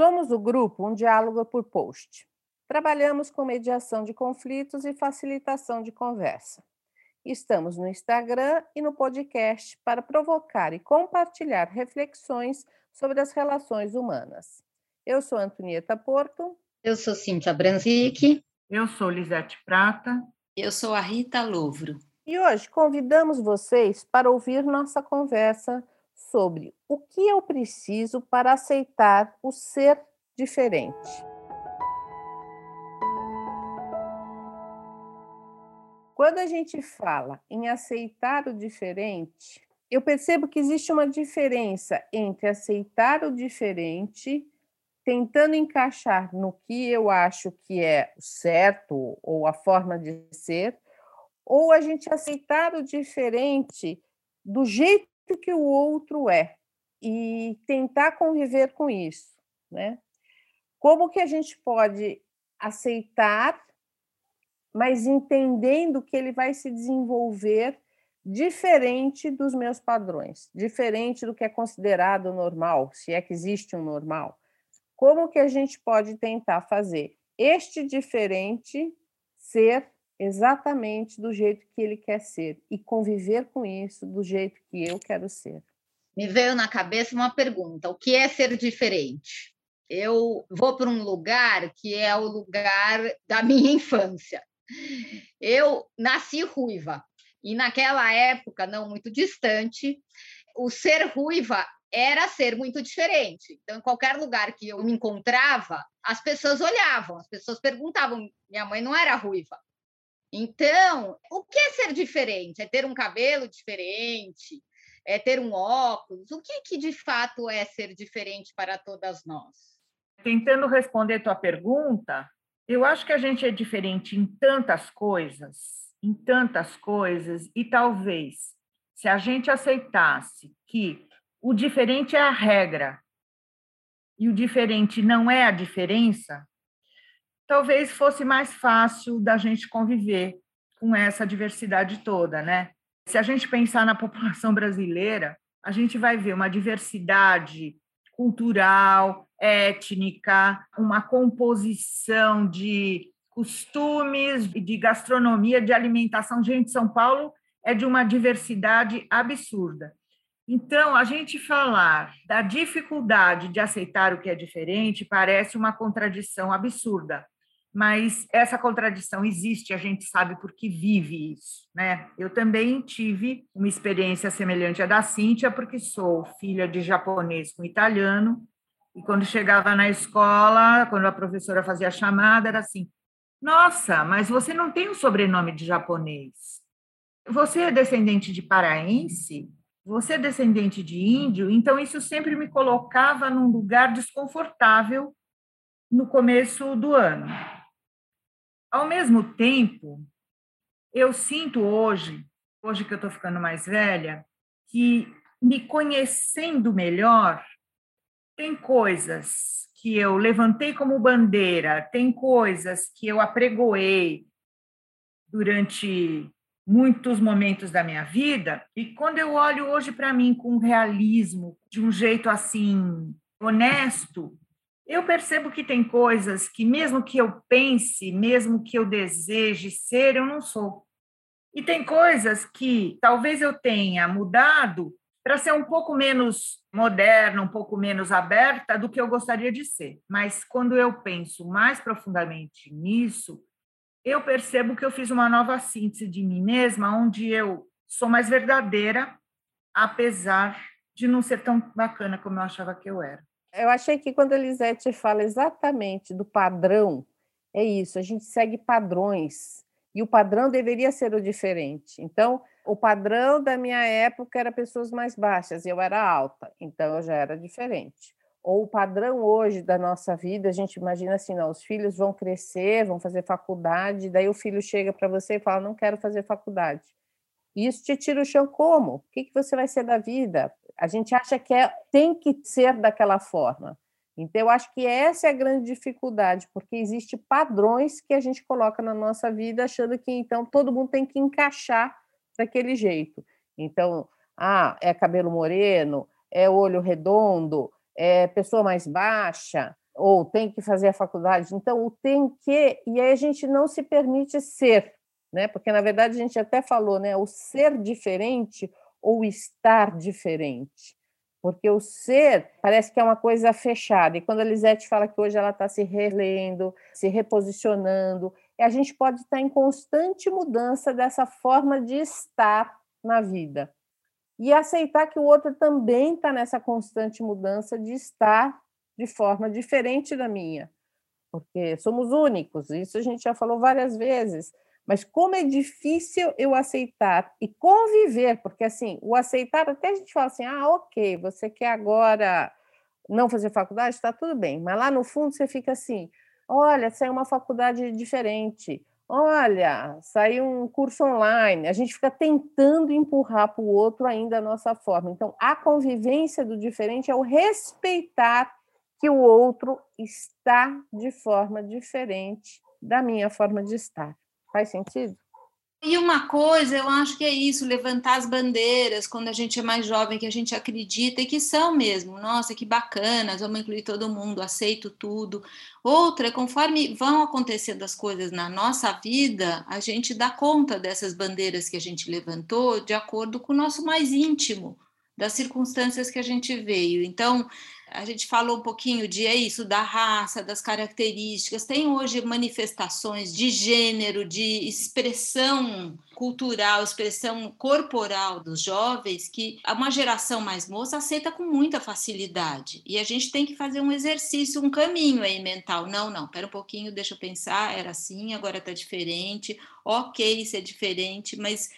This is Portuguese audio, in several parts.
Somos o grupo Um Diálogo por Post. Trabalhamos com mediação de conflitos e facilitação de conversa. Estamos no Instagram e no podcast para provocar e compartilhar reflexões sobre as relações humanas. Eu sou Antonieta Porto. Eu sou Cíntia Branzic. Eu sou Lisete Prata. Eu sou a Rita Louvro. E hoje convidamos vocês para ouvir nossa conversa sobre o que eu preciso para aceitar o ser diferente. Quando a gente fala em aceitar o diferente, eu percebo que existe uma diferença entre aceitar o diferente, tentando encaixar no que eu acho que é certo ou a forma de ser, ou a gente aceitar o diferente do jeito que o outro é e tentar conviver com isso, né? Como que a gente pode aceitar, mas entendendo que ele vai se desenvolver diferente dos meus padrões, diferente do que é considerado normal, se é que existe um normal. Como que a gente pode tentar fazer este diferente ser exatamente do jeito que ele quer ser e conviver com isso do jeito que eu quero ser. Me veio na cabeça uma pergunta: o que é ser diferente? Eu vou para um lugar que é o lugar da minha infância. Eu nasci ruiva e naquela época, não muito distante, o ser ruiva era ser muito diferente. Então, em qualquer lugar que eu me encontrava, as pessoas olhavam, as pessoas perguntavam. Minha mãe não era ruiva, então, o que é ser diferente? É ter um cabelo diferente? É ter um óculos? O que, que de fato é ser diferente para todas nós? Tentando responder tua pergunta, eu acho que a gente é diferente em tantas coisas, em tantas coisas, e talvez se a gente aceitasse que o diferente é a regra e o diferente não é a diferença, talvez fosse mais fácil da gente conviver com essa diversidade toda, né? Se a gente pensar na população brasileira, a gente vai ver uma diversidade cultural, étnica, uma composição de costumes, de gastronomia, de alimentação. Gente, São Paulo é de uma diversidade absurda. Então, a gente falar da dificuldade de aceitar o que é diferente parece uma contradição absurda mas essa contradição existe, a gente sabe porque vive isso, né? Eu também tive uma experiência semelhante à da Cíntia, porque sou filha de japonês com italiano, e quando chegava na escola, quando a professora fazia a chamada, era assim: "Nossa, mas você não tem um sobrenome de japonês. Você é descendente de paraense? Você é descendente de índio?" Então isso sempre me colocava num lugar desconfortável no começo do ano. Ao mesmo tempo, eu sinto hoje, hoje que eu estou ficando mais velha, que me conhecendo melhor, tem coisas que eu levantei como bandeira, tem coisas que eu apregoei durante muitos momentos da minha vida, e quando eu olho hoje para mim com realismo, de um jeito assim honesto, eu percebo que tem coisas que, mesmo que eu pense, mesmo que eu deseje ser, eu não sou. E tem coisas que talvez eu tenha mudado para ser um pouco menos moderna, um pouco menos aberta do que eu gostaria de ser. Mas quando eu penso mais profundamente nisso, eu percebo que eu fiz uma nova síntese de mim mesma, onde eu sou mais verdadeira, apesar de não ser tão bacana como eu achava que eu era. Eu achei que quando a Elisete fala exatamente do padrão, é isso, a gente segue padrões, e o padrão deveria ser o diferente. Então, o padrão da minha época era pessoas mais baixas, e eu era alta, então eu já era diferente. Ou o padrão hoje da nossa vida, a gente imagina assim, não, os filhos vão crescer, vão fazer faculdade, daí o filho chega para você e fala, não quero fazer faculdade. Isso te tira o chão como? O que, que você vai ser da vida? A gente acha que é, tem que ser daquela forma. Então, eu acho que essa é a grande dificuldade, porque existe padrões que a gente coloca na nossa vida, achando que então todo mundo tem que encaixar daquele jeito. Então, ah, é cabelo moreno, é olho redondo, é pessoa mais baixa, ou tem que fazer a faculdade. Então, o tem que, e aí a gente não se permite ser, né? Porque na verdade a gente até falou, né? O ser diferente ou estar diferente. Porque o ser parece que é uma coisa fechada. E quando a Lisete fala que hoje ela está se relendo, se reposicionando, a gente pode estar em constante mudança dessa forma de estar na vida. E aceitar que o outro também está nessa constante mudança de estar de forma diferente da minha. Porque somos únicos, isso a gente já falou várias vezes. Mas como é difícil eu aceitar e conviver, porque assim, o aceitar, até a gente fala assim: ah, ok, você quer agora não fazer faculdade, está tudo bem, mas lá no fundo você fica assim: olha, saiu uma faculdade diferente, olha, saiu um curso online. A gente fica tentando empurrar para o outro ainda a nossa forma. Então, a convivência do diferente é o respeitar que o outro está de forma diferente da minha forma de estar. Faz sentido? E uma coisa, eu acho que é isso, levantar as bandeiras quando a gente é mais jovem, que a gente acredita e que são mesmo. Nossa, que bacana, vamos incluir todo mundo, aceito tudo. Outra, conforme vão acontecendo as coisas na nossa vida, a gente dá conta dessas bandeiras que a gente levantou de acordo com o nosso mais íntimo, das circunstâncias que a gente veio. Então, a gente falou um pouquinho de é isso, da raça, das características. Tem hoje manifestações de gênero, de expressão cultural, expressão corporal dos jovens que uma geração mais moça aceita com muita facilidade. E a gente tem que fazer um exercício, um caminho aí mental. Não, não, pera um pouquinho, deixa eu pensar, era assim, agora está diferente. Ok, isso é diferente, mas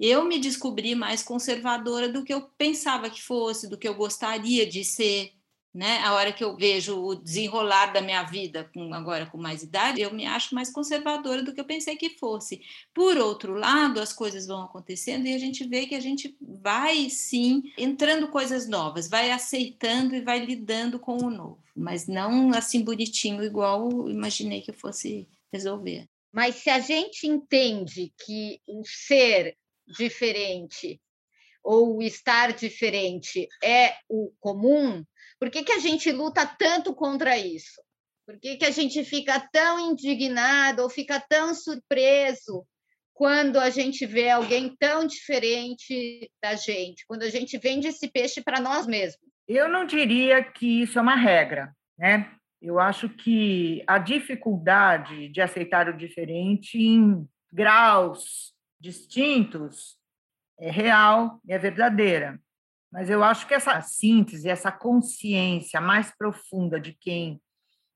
eu me descobri mais conservadora do que eu pensava que fosse, do que eu gostaria de ser né? A hora que eu vejo o desenrolar da minha vida, com, agora com mais idade, eu me acho mais conservadora do que eu pensei que fosse. Por outro lado, as coisas vão acontecendo e a gente vê que a gente vai sim entrando coisas novas, vai aceitando e vai lidando com o novo, mas não assim bonitinho, igual imaginei que eu fosse resolver. Mas se a gente entende que o ser diferente ou estar diferente é o comum, por que, que a gente luta tanto contra isso? Por que, que a gente fica tão indignado ou fica tão surpreso quando a gente vê alguém tão diferente da gente, quando a gente vende esse peixe para nós mesmos? Eu não diria que isso é uma regra, né? Eu acho que a dificuldade de aceitar o diferente em graus distintos é real, é verdadeira. Mas eu acho que essa síntese, essa consciência mais profunda de quem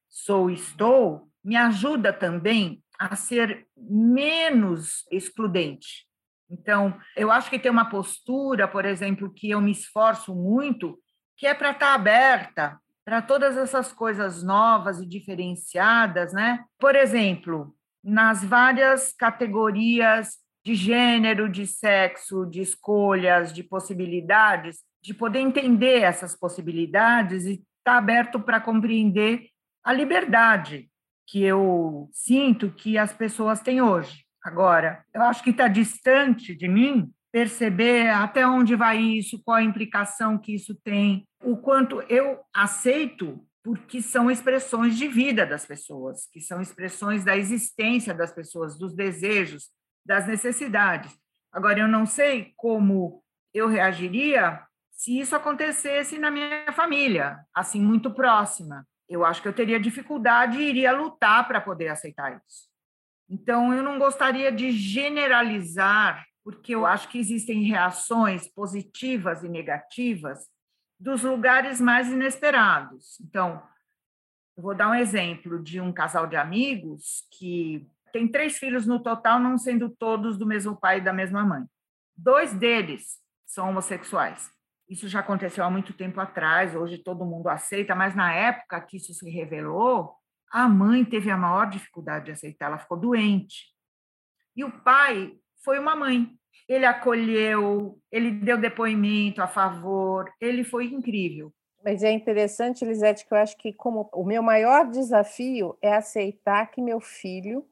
sou e estou, me ajuda também a ser menos excludente. Então, eu acho que tem uma postura, por exemplo, que eu me esforço muito, que é para estar tá aberta para todas essas coisas novas e diferenciadas, né? Por exemplo, nas várias categorias de gênero, de sexo, de escolhas, de possibilidades, de poder entender essas possibilidades e estar tá aberto para compreender a liberdade que eu sinto que as pessoas têm hoje. Agora, eu acho que está distante de mim perceber até onde vai isso, qual a implicação que isso tem, o quanto eu aceito porque são expressões de vida das pessoas, que são expressões da existência das pessoas, dos desejos, das necessidades. Agora, eu não sei como eu reagiria se isso acontecesse na minha família, assim, muito próxima. Eu acho que eu teria dificuldade e iria lutar para poder aceitar isso. Então, eu não gostaria de generalizar, porque eu acho que existem reações positivas e negativas dos lugares mais inesperados. Então, eu vou dar um exemplo de um casal de amigos que tem três filhos no total, não sendo todos do mesmo pai e da mesma mãe. Dois deles são homossexuais. Isso já aconteceu há muito tempo atrás, hoje todo mundo aceita, mas na época que isso se revelou, a mãe teve a maior dificuldade de aceitar, ela ficou doente. E o pai foi uma mãe. Ele acolheu, ele deu depoimento a favor, ele foi incrível. Mas é interessante, Lisete, que eu acho que como o meu maior desafio é aceitar que meu filho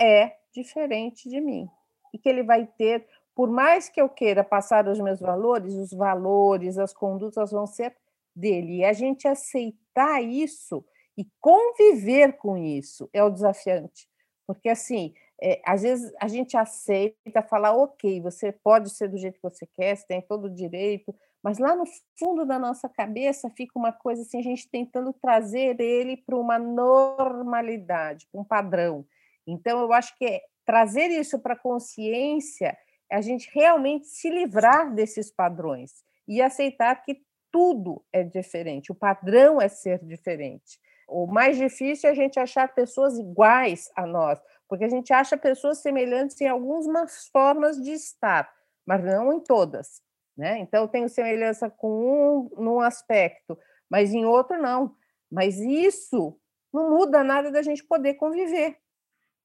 é diferente de mim e que ele vai ter, por mais que eu queira passar os meus valores, os valores, as condutas vão ser dele. E a gente aceitar isso E conviver com isso é o desafiante, porque assim, é, às vezes a gente aceita falar, ok, você pode ser do jeito que você quer, você tem todo o direito, mas lá no fundo da nossa cabeça fica uma coisa assim, a gente tentando trazer ele para uma normalidade, para um padrão. Então, eu acho que é trazer isso para a consciência é a gente realmente se livrar desses padrões e aceitar que tudo é diferente, o padrão é ser diferente. O mais difícil é a gente achar pessoas iguais a nós, porque a gente acha pessoas semelhantes em algumas formas de estar, mas não em todas. Né? Então, eu tenho semelhança com um num aspecto, mas em outro não. Mas isso não muda nada da gente poder conviver.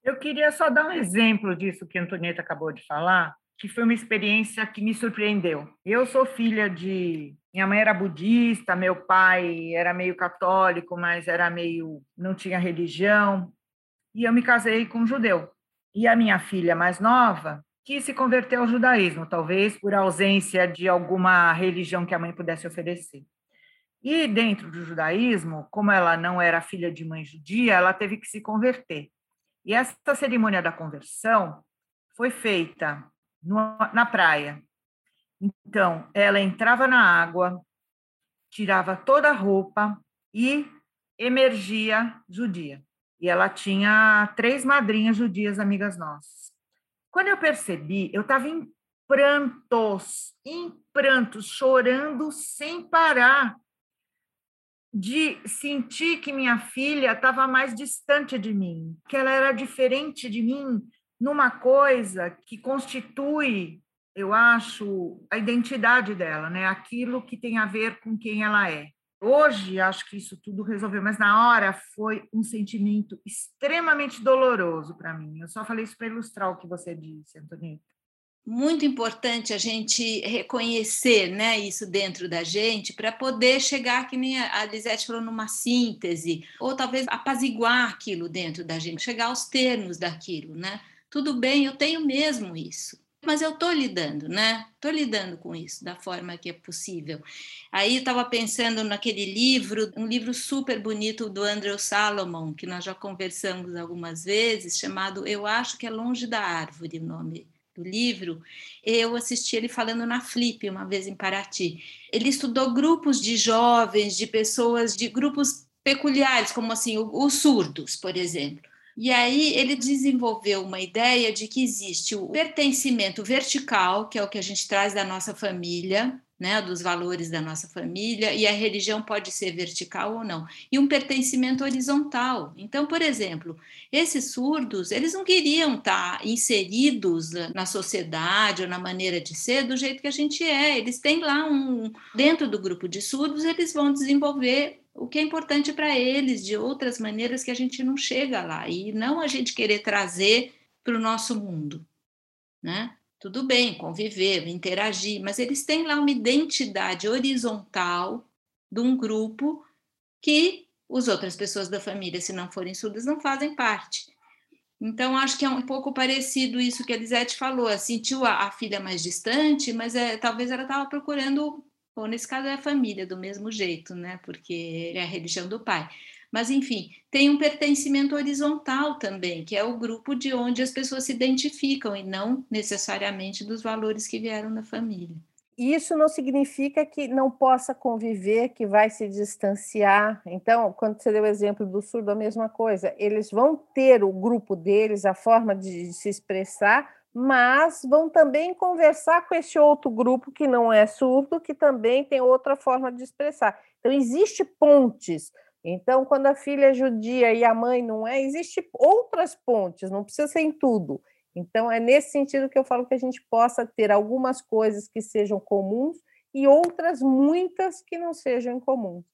Eu queria só dar um exemplo disso que a Antonieta acabou de falar, que foi uma experiência que me surpreendeu. Eu sou filha de. Minha mãe era budista, meu pai era meio católico, mas era meio. não tinha religião e eu me casei com um judeu. E a minha filha mais nova quis se converter ao judaísmo, talvez por ausência de alguma religião que a mãe pudesse oferecer. E dentro do judaísmo, como ela não era filha de mãe judia, ela teve que se converter. E essa cerimônia da conversão foi feita no, na praia. Então, ela entrava na água, tirava toda a roupa e emergia judia e ela tinha três madrinhas judias amigas nossas. Quando eu percebi, eu estava em prantos, em prantos, chorando sem parar, de sentir que minha filha estava mais distante de mim, que ela era diferente de mim numa coisa que constitui, eu acho, a identidade dela, né? Aquilo que tem a ver com quem ela é. Hoje, acho que isso tudo resolveu, mas na hora foi um sentimento extremamente doloroso para mim. Eu só falei isso para ilustrar o que você disse, Antonieta. Muito importante a gente reconhecer né, isso dentro da gente para poder chegar, que nem a Lisete falou, numa síntese, ou talvez apaziguar aquilo dentro da gente, chegar aos termos daquilo. Né? Tudo bem, eu tenho mesmo isso mas eu estou lidando, né? Estou lidando com isso da forma que é possível. Aí estava pensando naquele livro, um livro super bonito do Andrew Salomon, que nós já conversamos algumas vezes, chamado Eu Acho que é Longe da Árvore, o nome do livro. Eu assisti ele falando na Flip uma vez em Paraty. Ele estudou grupos de jovens, de pessoas, de grupos peculiares, como assim, os surdos, por exemplo e aí ele desenvolveu uma ideia de que existe o pertencimento vertical, que é o que a gente traz da nossa família, né, dos valores da nossa família, e a religião pode ser vertical ou não, e um pertencimento horizontal. Então, por exemplo, esses surdos, eles não queriam estar inseridos na sociedade ou na maneira de ser do jeito que a gente é. Eles têm lá um dentro do grupo de surdos, eles vão desenvolver o que é importante para eles de outras maneiras que a gente não chega lá e não a gente querer trazer para o nosso mundo, né? Tudo bem, conviver, interagir, mas eles têm lá uma identidade horizontal de um grupo que as outras pessoas da família, se não forem surdas, não fazem parte. Então, acho que é um pouco parecido isso que a Lisete falou. Sentiu a, a filha mais distante, mas é, talvez ela estava procurando Bom, nesse caso é a família, do mesmo jeito, né? Porque é a religião do pai. Mas, enfim, tem um pertencimento horizontal também, que é o grupo de onde as pessoas se identificam e não necessariamente dos valores que vieram da família. Isso não significa que não possa conviver, que vai se distanciar. Então, quando você deu o exemplo do surdo, a mesma coisa. Eles vão ter o grupo deles, a forma de se expressar, mas vão também conversar com esse outro grupo que não é surdo, que também tem outra forma de expressar. Então, existe pontes. Então, quando a filha é judia e a mãe não é, existe outras pontes, não precisa ser em tudo. Então, é nesse sentido que eu falo que a gente possa ter algumas coisas que sejam comuns e outras muitas que não sejam comuns.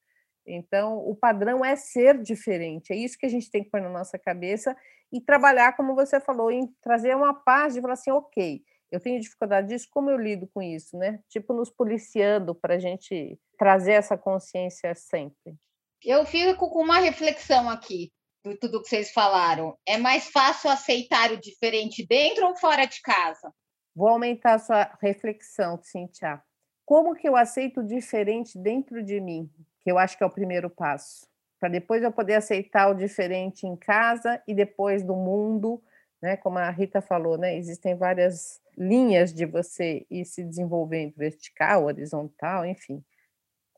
Então, o padrão é ser diferente, é isso que a gente tem que pôr na nossa cabeça e trabalhar, como você falou, em trazer uma paz de falar assim, ok, eu tenho dificuldade disso, como eu lido com isso, né? Tipo, nos policiando para a gente trazer essa consciência sempre. Eu fico com uma reflexão aqui de tudo que vocês falaram. É mais fácil aceitar o diferente dentro ou fora de casa? Vou aumentar sua reflexão, Cintia. Como que eu aceito o diferente dentro de mim? Que eu acho que é o primeiro passo. para depois eu poder aceitar o diferente em casa e depois do mundo, né? Como a Rita falou, né? Existem várias linhas de você ir se desenvolvendo, vertical, horizontal, enfim.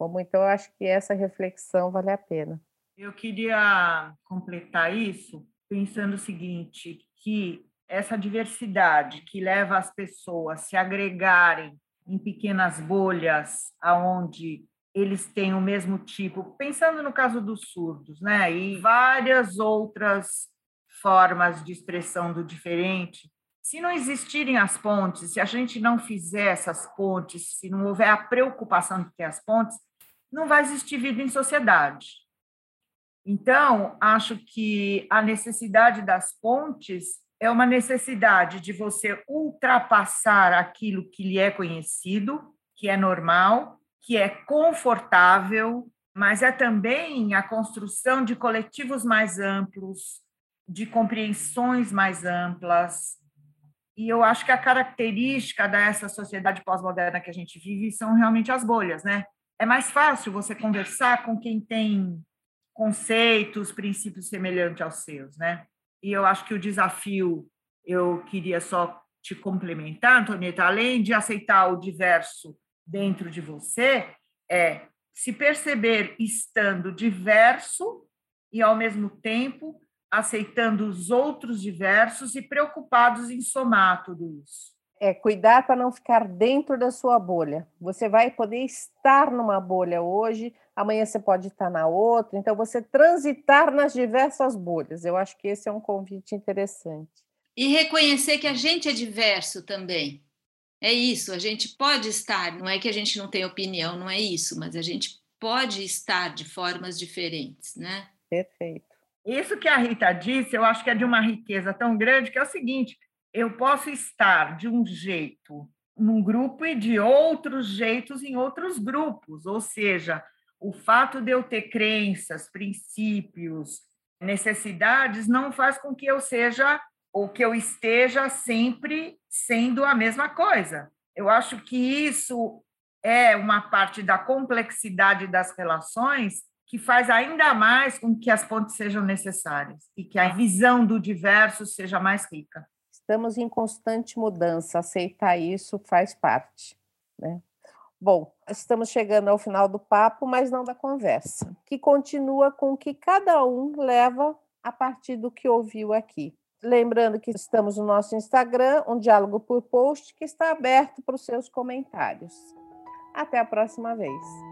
Como então eu acho que essa reflexão vale a pena. Eu queria completar isso pensando o seguinte, que essa diversidade que leva as pessoas a se agregarem em pequenas bolhas aonde eles têm o mesmo tipo, pensando no caso dos surdos, né? E várias outras formas de expressão do diferente. Se não existirem as pontes, se a gente não fizer essas pontes, se não houver a preocupação de ter as pontes, não vai existir vida em sociedade. Então, acho que a necessidade das pontes é uma necessidade de você ultrapassar aquilo que lhe é conhecido, que é normal, que é confortável, mas é também a construção de coletivos mais amplos, de compreensões mais amplas. E eu acho que a característica dessa sociedade pós-moderna que a gente vive são realmente as bolhas, né? É mais fácil você conversar com quem tem conceitos, princípios semelhantes aos seus, né? E eu acho que o desafio, eu queria só te complementar, Antonieta, além de aceitar o diverso dentro de você é se perceber estando diverso e, ao mesmo tempo, aceitando os outros diversos e preocupados em somar tudo isso. É cuidar para não ficar dentro da sua bolha. Você vai poder estar numa bolha hoje, amanhã você pode estar na outra, então você transitar nas diversas bolhas. Eu acho que esse é um convite interessante. E reconhecer que a gente é diverso também. É isso, a gente pode estar, não é que a gente não tem opinião, não é isso, mas a gente pode estar de formas diferentes, né? Perfeito. Isso que a Rita disse, eu acho que é de uma riqueza tão grande que é o seguinte: eu posso estar de um jeito num grupo e de outros jeitos em outros grupos, ou seja, o fato de eu ter crenças, princípios, necessidades não faz com que eu seja ou que eu esteja sempre sendo a mesma coisa. Eu acho que isso é uma parte da complexidade das relações que faz ainda mais com que as pontes sejam necessárias e que a visão do diverso seja mais rica. Estamos em constante mudança, aceitar isso faz parte. Né? Bom, estamos chegando ao final do papo, mas não da conversa, que continua com o que cada um leva a partir do que ouviu aqui. Lembrando que estamos no nosso Instagram, um diálogo por post, que está aberto para os seus comentários. Até a próxima vez.